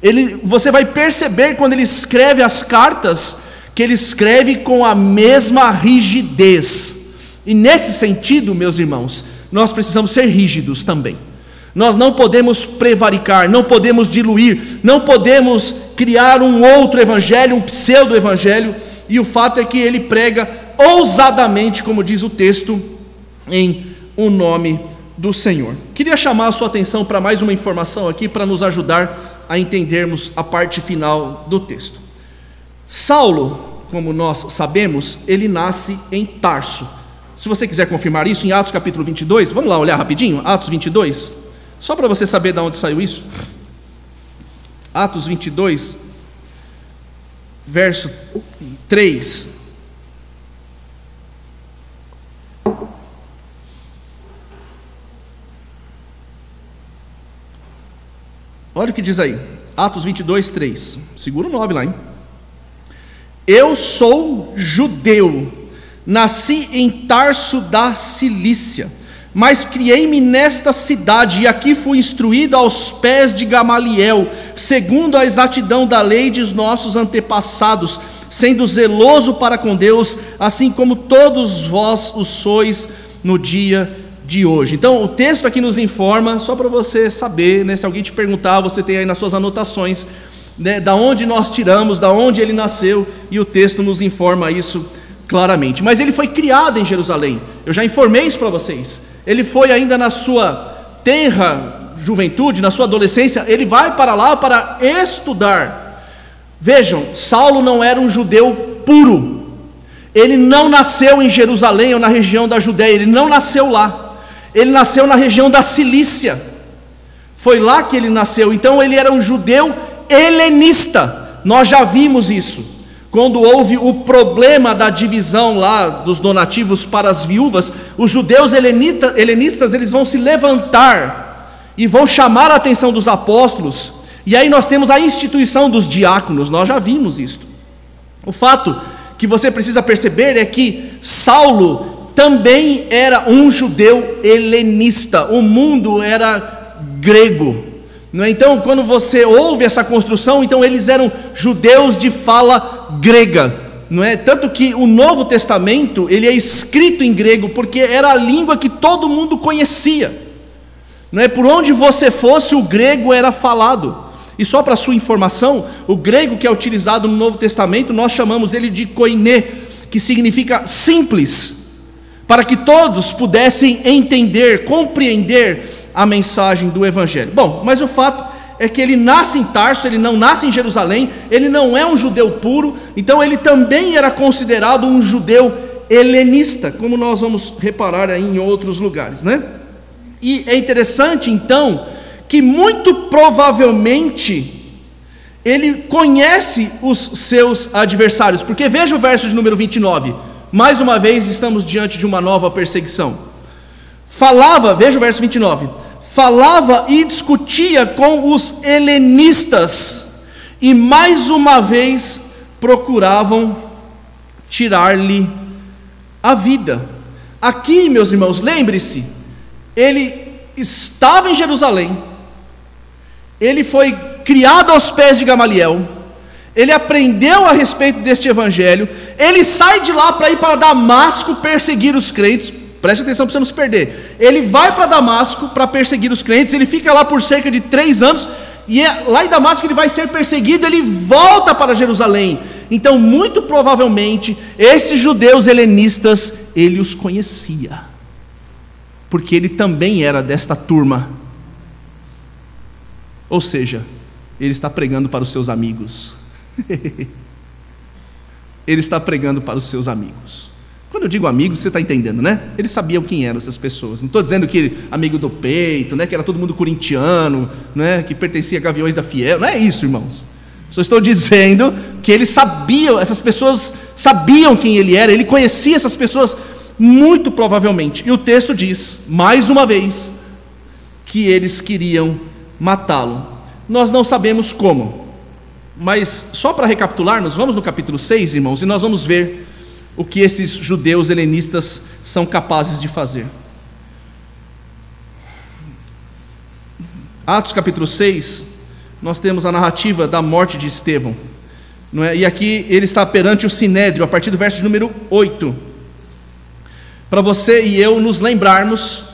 Ele, você vai perceber quando ele escreve as cartas que ele escreve com a mesma rigidez. E nesse sentido, meus irmãos, nós precisamos ser rígidos também. Nós não podemos prevaricar, não podemos diluir, não podemos criar um outro evangelho, um pseudo-evangelho, e o fato é que ele prega ousadamente, como diz o texto, em o nome do Senhor. Queria chamar a sua atenção para mais uma informação aqui para nos ajudar a entendermos a parte final do texto. Saulo, como nós sabemos, ele nasce em Tarso. Se você quiser confirmar isso, em Atos capítulo 22, vamos lá olhar rapidinho, Atos 22, só para você saber de onde saiu isso. Atos 22, verso 3. Olha o que diz aí, Atos 22, 3. Segura o 9 lá, hein? Eu sou judeu, nasci em Tarso da Cilícia, mas criei-me nesta cidade e aqui fui instruído aos pés de Gamaliel, segundo a exatidão da lei de nossos antepassados, sendo zeloso para com Deus, assim como todos vós o sois no dia de hoje. Então, o texto aqui nos informa, só para você saber, né, se alguém te perguntar, você tem aí nas suas anotações, né, da onde nós tiramos, da onde ele nasceu, e o texto nos informa isso claramente. Mas ele foi criado em Jerusalém, eu já informei isso para vocês. Ele foi ainda na sua tenra juventude, na sua adolescência, ele vai para lá para estudar. Vejam, Saulo não era um judeu puro, ele não nasceu em Jerusalém ou na região da Judéia, ele não nasceu lá. Ele nasceu na região da Cilícia. Foi lá que ele nasceu. Então ele era um judeu helenista. Nós já vimos isso. Quando houve o problema da divisão lá dos donativos para as viúvas, os judeus helenita, helenistas eles vão se levantar e vão chamar a atenção dos apóstolos. E aí nós temos a instituição dos diáconos. Nós já vimos isso. O fato que você precisa perceber é que Saulo também era um judeu helenista, o mundo era grego. É? Então, quando você ouve essa construção, então eles eram judeus de fala grega, não é? Tanto que o Novo Testamento ele é escrito em grego porque era a língua que todo mundo conhecia. Não é por onde você fosse o grego era falado. E só para sua informação, o grego que é utilizado no Novo Testamento nós chamamos ele de koiné, que significa simples. para que todos pudessem entender, compreender a mensagem do Evangelho. Bom, mas o fato é que ele nasce em Tarso, ele não nasce em Jerusalém, ele não é um judeu puro, então ele também era considerado um judeu helenista, como nós vamos reparar aí em outros lugares, né? E é interessante então que muito provavelmente ele conhece os seus adversários, porque veja o verso de número 29. Mais uma vez estamos diante de uma nova perseguição. Falava, veja o verso 29. Falava e discutia com os helenistas, e mais uma vez procuravam tirar-lhe a vida. Aqui, meus irmãos, lembre-se, ele estava em Jerusalém, ele foi criado aos pés de Gamaliel, ele aprendeu a respeito deste evangelho, ele sai de lá para ir para Damasco perseguir os crentes. Preste atenção para você não se perder. Ele vai para Damasco para perseguir os crentes, ele fica lá por cerca de três anos, e é, lá em Damasco ele vai ser perseguido, ele volta para Jerusalém. Então, muito provavelmente, esses judeus helenistas, ele os conhecia, porque ele também era desta turma. Ou seja, ele está pregando para os seus amigos. ele está pregando para os seus amigos. Quando eu digo amigos, você está entendendo, né? Eles sabiam quem eram essas pessoas. Não estou dizendo que amigo do peito, né? Que era todo mundo corintiano, né? Que pertencia a Gaviões da Fiel. Não é isso, irmãos. Só estou dizendo que eles sabiam, essas pessoas sabiam quem ele era. Ele conhecia essas pessoas muito provavelmente. E o texto diz, mais uma vez, que eles queriam matá-lo. Nós não sabemos como. Mas só para recapitular, nós vamos no capítulo 6, irmãos, e nós vamos ver o que esses judeus helenistas são capazes de fazer. Atos capítulo 6, nós temos a narrativa da morte de Estevão. Não é? E aqui ele está perante o sinédrio, a partir do verso número 8. Para você e eu nos lembrarmos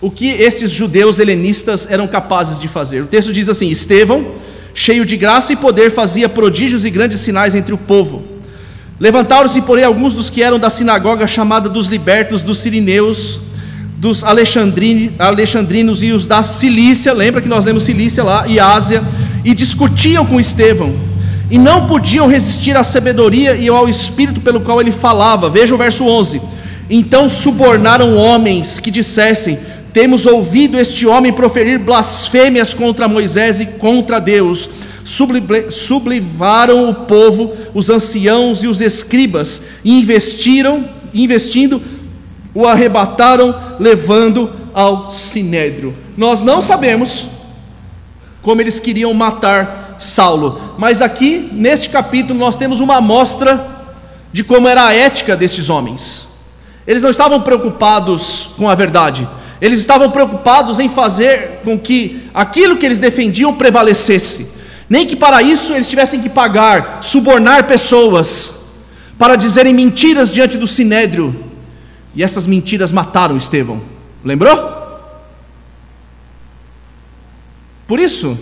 o que estes judeus helenistas eram capazes de fazer. O texto diz assim: Estevão cheio de graça e poder, fazia prodígios e grandes sinais entre o povo. Levantaram-se, porém, alguns dos que eram da sinagoga chamada dos libertos, dos sirineus, dos alexandrinos e os da Cilícia, lembra que nós lemos Cilícia lá, e Ásia, e discutiam com Estevão, e não podiam resistir à sabedoria e ao espírito pelo qual ele falava. Veja o verso 11. Então subornaram homens que dissessem: temos ouvido este homem proferir blasfêmias contra Moisés e contra Deus. Sublivaram o povo, os anciãos e os escribas, e investiram, investindo, o arrebataram, levando ao sinédrio. Nós não sabemos como eles queriam matar Saulo, mas aqui neste capítulo nós temos uma amostra de como era a ética destes homens. Eles não estavam preocupados com a verdade, eles estavam preocupados em fazer com que aquilo que eles defendiam prevalecesse. Nem que para isso eles tivessem que pagar, subornar pessoas para dizerem mentiras diante do sinédrio. E essas mentiras mataram Estevão. Lembrou? Por isso,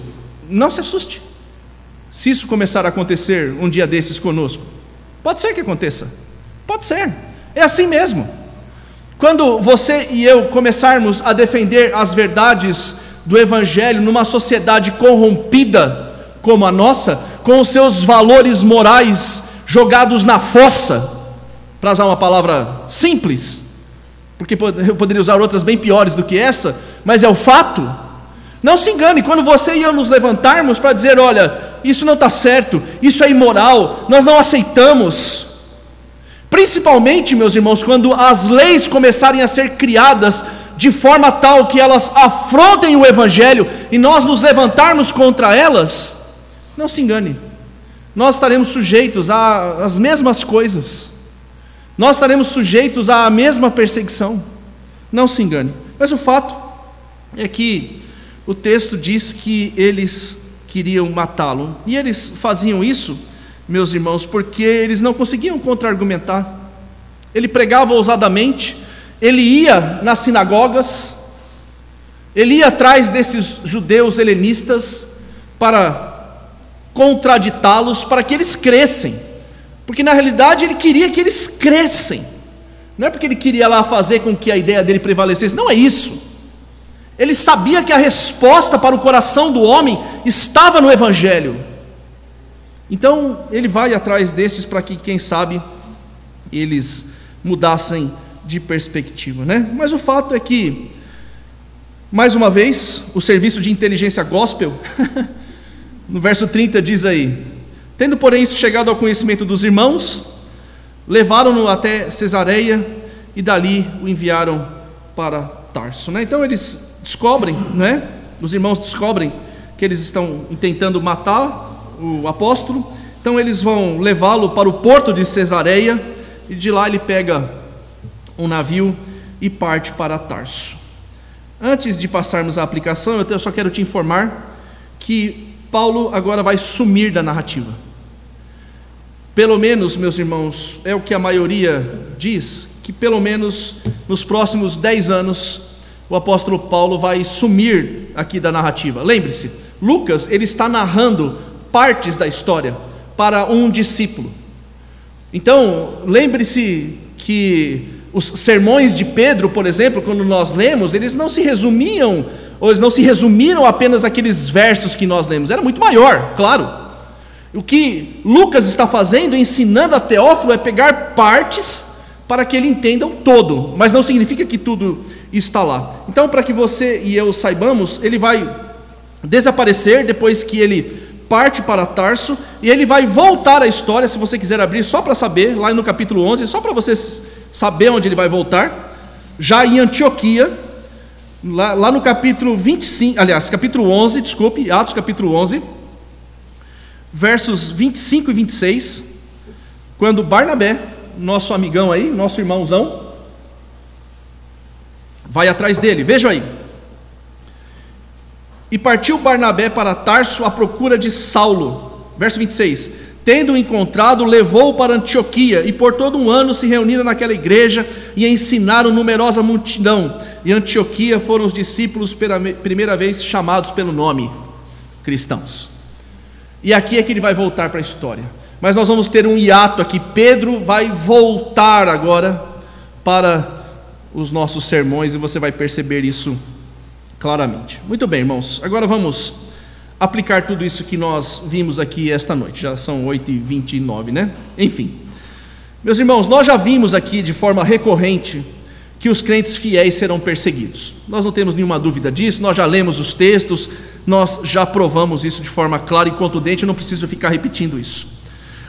não se assuste. Se isso começar a acontecer um dia desses conosco, pode ser que aconteça. Pode ser. É assim mesmo. Quando você e eu começarmos a defender as verdades do Evangelho numa sociedade corrompida como a nossa, com os seus valores morais jogados na fossa, para usar uma palavra simples, porque eu poderia usar outras bem piores do que essa, mas é o fato. Não se engane, quando você e eu nos levantarmos para dizer: olha, isso não está certo, isso é imoral, nós não aceitamos, Principalmente, meus irmãos, quando as leis começarem a ser criadas de forma tal que elas afrontem o Evangelho e nós nos levantarmos contra elas, não se engane, nós estaremos sujeitos às mesmas coisas, nós estaremos sujeitos à mesma perseguição, não se engane. Mas o fato é que o texto diz que eles queriam matá-lo, e eles faziam isso meus irmãos, porque eles não conseguiam contra-argumentar. Ele pregava ousadamente, ele ia nas sinagogas, ele ia atrás desses judeus helenistas para contraditá-los, para que eles crescem, porque na realidade ele queria que eles crescem, Não é porque ele queria lá fazer com que a ideia dele prevalecesse, não é isso. Ele sabia que a resposta para o coração do homem estava no Evangelho. Então ele vai atrás destes para que, quem sabe, eles mudassem de perspectiva, né? Mas o fato é que, mais uma vez, o serviço de inteligência gospel, no verso 30 diz aí: Tendo, porém, isso chegado ao conhecimento dos irmãos, levaram-no até Cesareia e dali o enviaram para Tarso. Né? Então eles descobrem, né? os irmãos descobrem que eles estão tentando matar o apóstolo, então eles vão levá-lo para o porto de Cesareia e de lá ele pega um navio e parte para Tarso. Antes de passarmos à aplicação, eu só quero te informar que Paulo agora vai sumir da narrativa. Pelo menos, meus irmãos, é o que a maioria diz, que pelo menos nos próximos dez anos o apóstolo Paulo vai sumir aqui da narrativa. Lembre-se, Lucas ele está narrando partes da história para um discípulo. Então, lembre-se que os sermões de Pedro, por exemplo, quando nós lemos, eles não se resumiam, ou eles não se resumiram apenas aqueles versos que nós lemos, era muito maior, claro. O que Lucas está fazendo, ensinando a Teófilo, é pegar partes para que ele entenda o todo, mas não significa que tudo está lá. Então, para que você e eu saibamos, ele vai desaparecer depois que ele parte para Tarso e ele vai voltar à história, se você quiser abrir só para saber, lá no capítulo 11, só para você saber onde ele vai voltar, já em Antioquia, lá, lá no capítulo 25, aliás, capítulo 11, desculpe, Atos capítulo 11, versos 25 e 26, quando Barnabé, nosso amigão aí, nosso irmãozão, vai atrás dele, veja aí. E partiu Barnabé para Tarso à procura de Saulo. Verso 26. Tendo encontrado, levou-o para Antioquia, e por todo um ano se reuniram naquela igreja e ensinaram numerosa multidão. E Antioquia foram os discípulos pela primeira vez chamados pelo nome cristãos. E aqui é que ele vai voltar para a história. Mas nós vamos ter um hiato aqui. Pedro vai voltar agora para os nossos sermões e você vai perceber isso claramente. Muito bem, irmãos, agora vamos aplicar tudo isso que nós vimos aqui esta noite. Já são 8h29, né? Enfim. Meus irmãos, nós já vimos aqui de forma recorrente que os crentes fiéis serão perseguidos. Nós não temos nenhuma dúvida disso, nós já lemos os textos, nós já provamos isso de forma clara e contundente, eu não preciso ficar repetindo isso.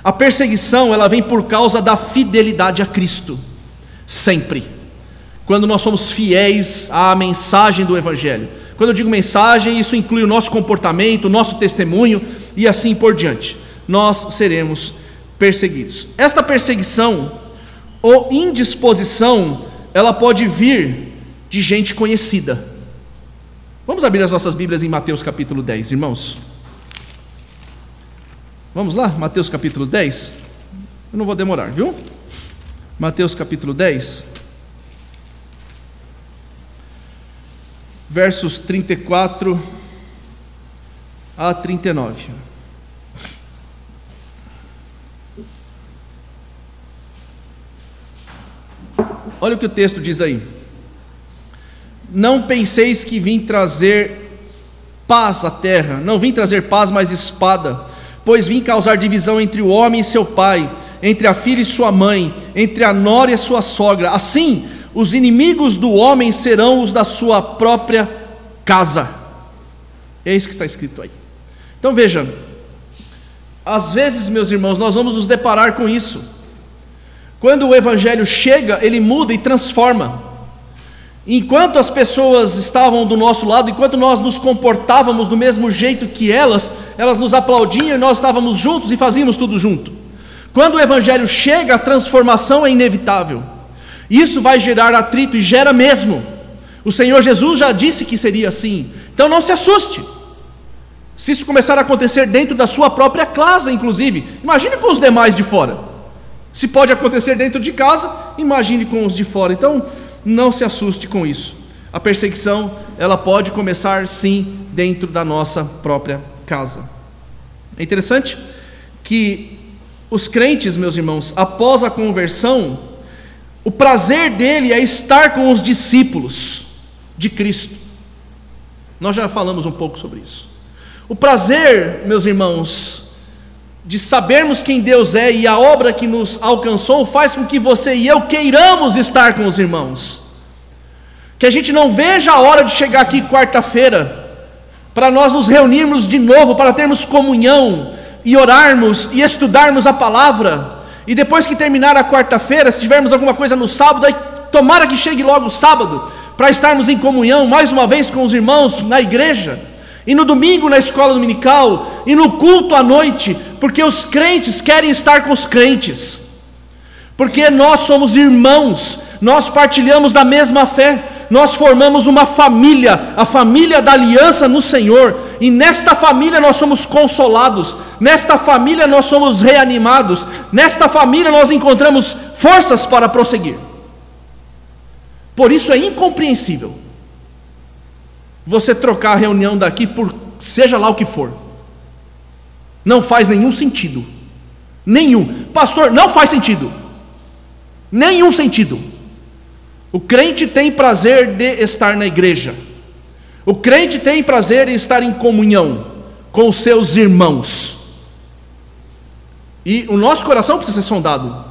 A perseguição, ela vem por causa da fidelidade a Cristo, sempre quando nós somos fiéis à mensagem do Evangelho. Quando eu digo mensagem, isso inclui o nosso comportamento, o nosso testemunho e assim por diante. Nós seremos perseguidos. Esta perseguição ou indisposição, ela pode vir de gente conhecida. Vamos abrir as nossas Bíblias em Mateus capítulo 10, irmãos. Vamos lá, Mateus capítulo 10. Eu não vou demorar, viu? Mateus capítulo 10. Versos 34 a 39. Olha o que o texto diz aí. Não penseis que vim trazer paz à terra, não vim trazer paz, mas espada, pois vim causar divisão entre o homem e seu pai, entre a filha e sua mãe, entre a nora e a sua sogra. Assim, os inimigos do homem serão os da sua própria casa. É isso que está escrito aí. Então veja, às vezes, meus irmãos, nós vamos nos deparar com isso. Quando o evangelho chega, ele muda e transforma. Enquanto as pessoas estavam do nosso lado, enquanto nós nos comportávamos do mesmo jeito que elas, elas nos aplaudiam e nós estávamos juntos e fazíamos tudo junto. Quando o evangelho chega, a transformação é inevitável. Isso vai gerar atrito e gera mesmo. O Senhor Jesus já disse que seria assim. Então não se assuste. Se isso começar a acontecer dentro da sua própria casa, inclusive, imagine com os demais de fora. Se pode acontecer dentro de casa, imagine com os de fora. Então, não se assuste com isso. A perseguição, ela pode começar sim dentro da nossa própria casa. É interessante que os crentes, meus irmãos, após a conversão, O prazer dele é estar com os discípulos de Cristo. Nós já falamos um pouco sobre isso. O prazer, meus irmãos, de sabermos quem Deus é e a obra que nos alcançou, faz com que você e eu queiramos estar com os irmãos. Que a gente não veja a hora de chegar aqui quarta-feira, para nós nos reunirmos de novo, para termos comunhão e orarmos e estudarmos a palavra. E depois que terminar a quarta-feira, se tivermos alguma coisa no sábado, aí tomara que chegue logo o sábado, para estarmos em comunhão mais uma vez com os irmãos na igreja. E no domingo na escola dominical, e no culto à noite, porque os crentes querem estar com os crentes, porque nós somos irmãos, nós partilhamos da mesma fé, nós formamos uma família, a família da aliança no Senhor, e nesta família nós somos consolados, nesta família nós somos reanimados, nesta família nós encontramos forças para prosseguir. Por isso é incompreensível você trocar a reunião daqui por seja lá o que for. Não faz nenhum sentido. Nenhum. Pastor, não faz sentido. Nenhum sentido. O crente tem prazer de estar na igreja. O crente tem prazer em estar em comunhão com os seus irmãos. E o nosso coração precisa ser sondado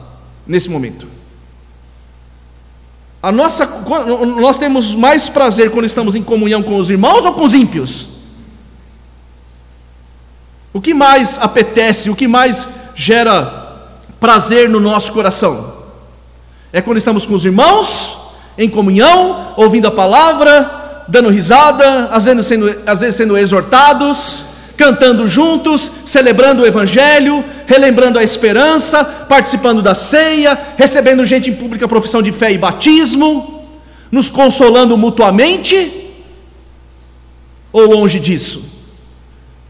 nesse momento. A nossa, nós temos mais prazer quando estamos em comunhão com os irmãos ou com os ímpios? O que mais apetece, o que mais gera prazer no nosso coração? É quando estamos com os irmãos, em comunhão, ouvindo a palavra, dando risada, às vezes sendo, às vezes sendo exortados, cantando juntos, celebrando o Evangelho, relembrando a esperança, participando da ceia, recebendo gente em pública profissão de fé e batismo, nos consolando mutuamente, ou longe disso?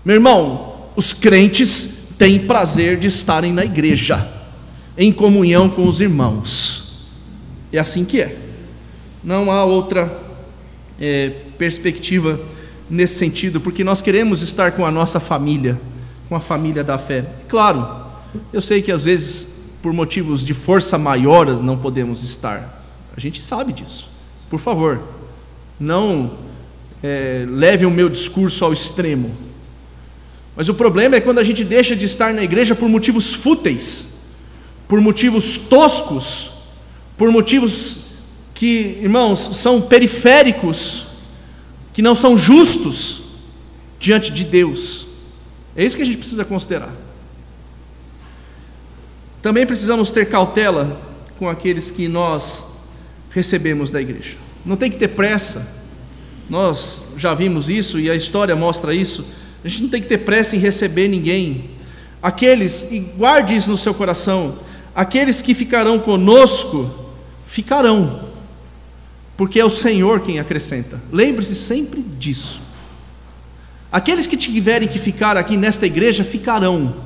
Meu irmão, os crentes têm prazer de estarem na igreja, em comunhão com os irmãos, é assim que é, não há outra é, perspectiva nesse sentido, porque nós queremos estar com a nossa família, com a família da fé. Claro, eu sei que às vezes, por motivos de força maiores, não podemos estar. A gente sabe disso. Por favor, não é, leve o meu discurso ao extremo. Mas o problema é quando a gente deixa de estar na igreja por motivos fúteis, por motivos toscos, por motivos que, irmãos, são periféricos que não são justos diante de Deus. É isso que a gente precisa considerar. Também precisamos ter cautela com aqueles que nós recebemos da igreja. Não tem que ter pressa. Nós já vimos isso e a história mostra isso. A gente não tem que ter pressa em receber ninguém. Aqueles, e guarde isso no seu coração, aqueles que ficarão conosco, ficarão porque é o Senhor quem acrescenta. Lembre-se sempre disso. Aqueles que tiverem que ficar aqui nesta igreja ficarão,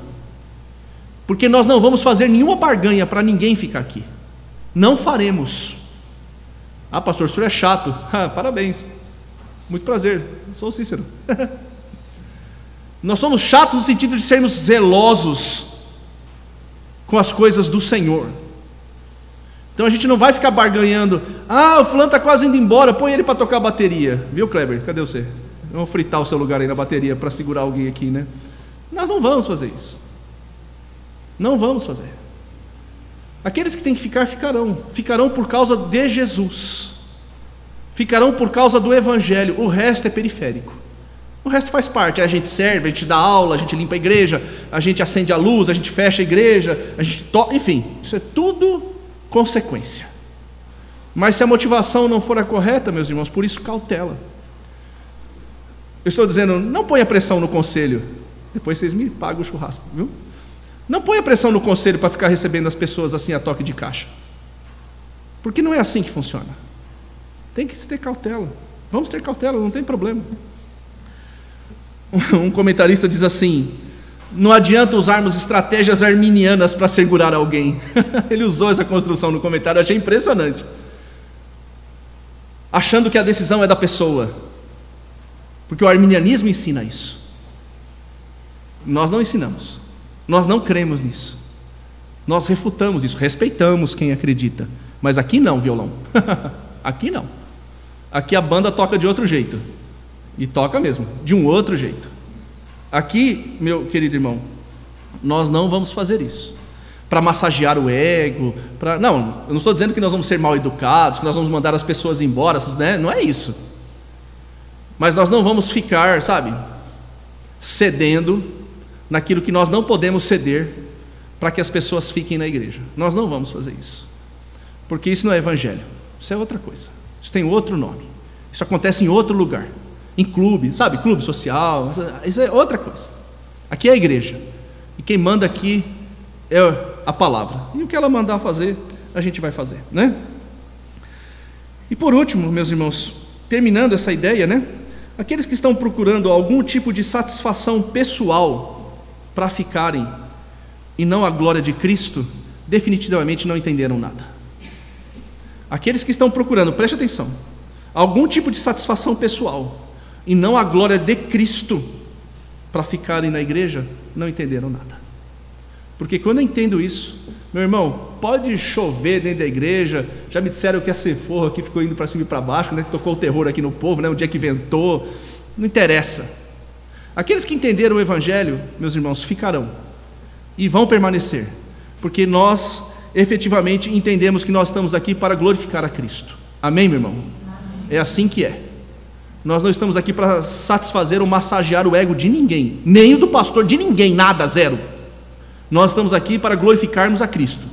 porque nós não vamos fazer nenhuma barganha para ninguém ficar aqui. Não faremos. Ah, pastor, o senhor é chato. Ah, parabéns. Muito prazer. Sou o Cícero. nós somos chatos no sentido de sermos zelosos com as coisas do Senhor. Então a gente não vai ficar barganhando. Ah, o fulano está quase indo embora, põe ele para tocar a bateria. Viu, Kleber? Cadê você? Vamos fritar o seu lugar aí na bateria para segurar alguém aqui, né? Nós não vamos fazer isso. Não vamos fazer. Aqueles que têm que ficar, ficarão. Ficarão por causa de Jesus. Ficarão por causa do Evangelho. O resto é periférico. O resto faz parte. A gente serve, a gente dá aula, a gente limpa a igreja, a gente acende a luz, a gente fecha a igreja, a gente toca. Enfim, isso é tudo consequência. Mas se a motivação não for a correta, meus irmãos, por isso cautela. Eu estou dizendo, não ponha pressão no conselho. Depois vocês me pagam o churrasco, viu? Não ponha pressão no conselho para ficar recebendo as pessoas assim a toque de caixa. Porque não é assim que funciona. Tem que ter cautela. Vamos ter cautela, não tem problema. Um comentarista diz assim: não adianta usarmos estratégias arminianas para segurar alguém. Ele usou essa construção no comentário, achei impressionante. Achando que a decisão é da pessoa. Porque o arminianismo ensina isso. Nós não ensinamos. Nós não cremos nisso. Nós refutamos isso, respeitamos quem acredita, Mas aqui não, violão. aqui não. Aqui a banda toca de outro jeito. E toca mesmo, de um outro jeito. Aqui, meu querido irmão, nós não vamos fazer isso. Para massagear o ego, para não, eu não estou dizendo que nós vamos ser mal educados, que nós vamos mandar as pessoas embora, né? não é isso. Mas nós não vamos ficar, sabe, cedendo naquilo que nós não podemos ceder para que as pessoas fiquem na igreja. Nós não vamos fazer isso. Porque isso não é evangelho. Isso é outra coisa. Isso tem outro nome. Isso acontece em outro lugar. Em clube, sabe? Clube social. Isso é outra coisa. Aqui é a igreja. E quem manda aqui é a palavra. E o que ela mandar fazer, a gente vai fazer, né? E por último, meus irmãos, terminando essa ideia, né? Aqueles que estão procurando algum tipo de satisfação pessoal para ficarem e não a glória de Cristo, definitivamente não entenderam nada. Aqueles que estão procurando, preste atenção, algum tipo de satisfação pessoal e não a glória de Cristo para ficarem na igreja, não entenderam nada. Porque quando eu entendo isso, meu irmão, pode chover dentro da igreja. Já me disseram que a ceforra aqui ficou indo para cima e para baixo, né, que tocou o terror aqui no povo, né, o dia que ventou. Não interessa. Aqueles que entenderam o Evangelho, meus irmãos, ficarão e vão permanecer, porque nós efetivamente entendemos que nós estamos aqui para glorificar a Cristo. Amém, meu irmão? É assim que é. Nós não estamos aqui para satisfazer ou massagear o ego de ninguém, nem o do pastor, de ninguém, nada, zero. Nós estamos aqui para glorificarmos a Cristo.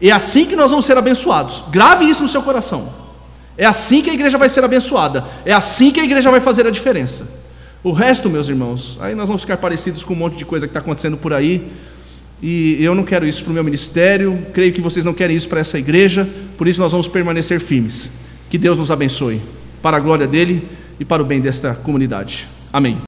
É assim que nós vamos ser abençoados. Grave isso no seu coração. É assim que a igreja vai ser abençoada. É assim que a igreja vai fazer a diferença. O resto, meus irmãos, aí nós vamos ficar parecidos com um monte de coisa que está acontecendo por aí. E eu não quero isso para o meu ministério, creio que vocês não querem isso para essa igreja, por isso nós vamos permanecer firmes. Que Deus nos abençoe, para a glória dele e para o bem desta comunidade. Amém.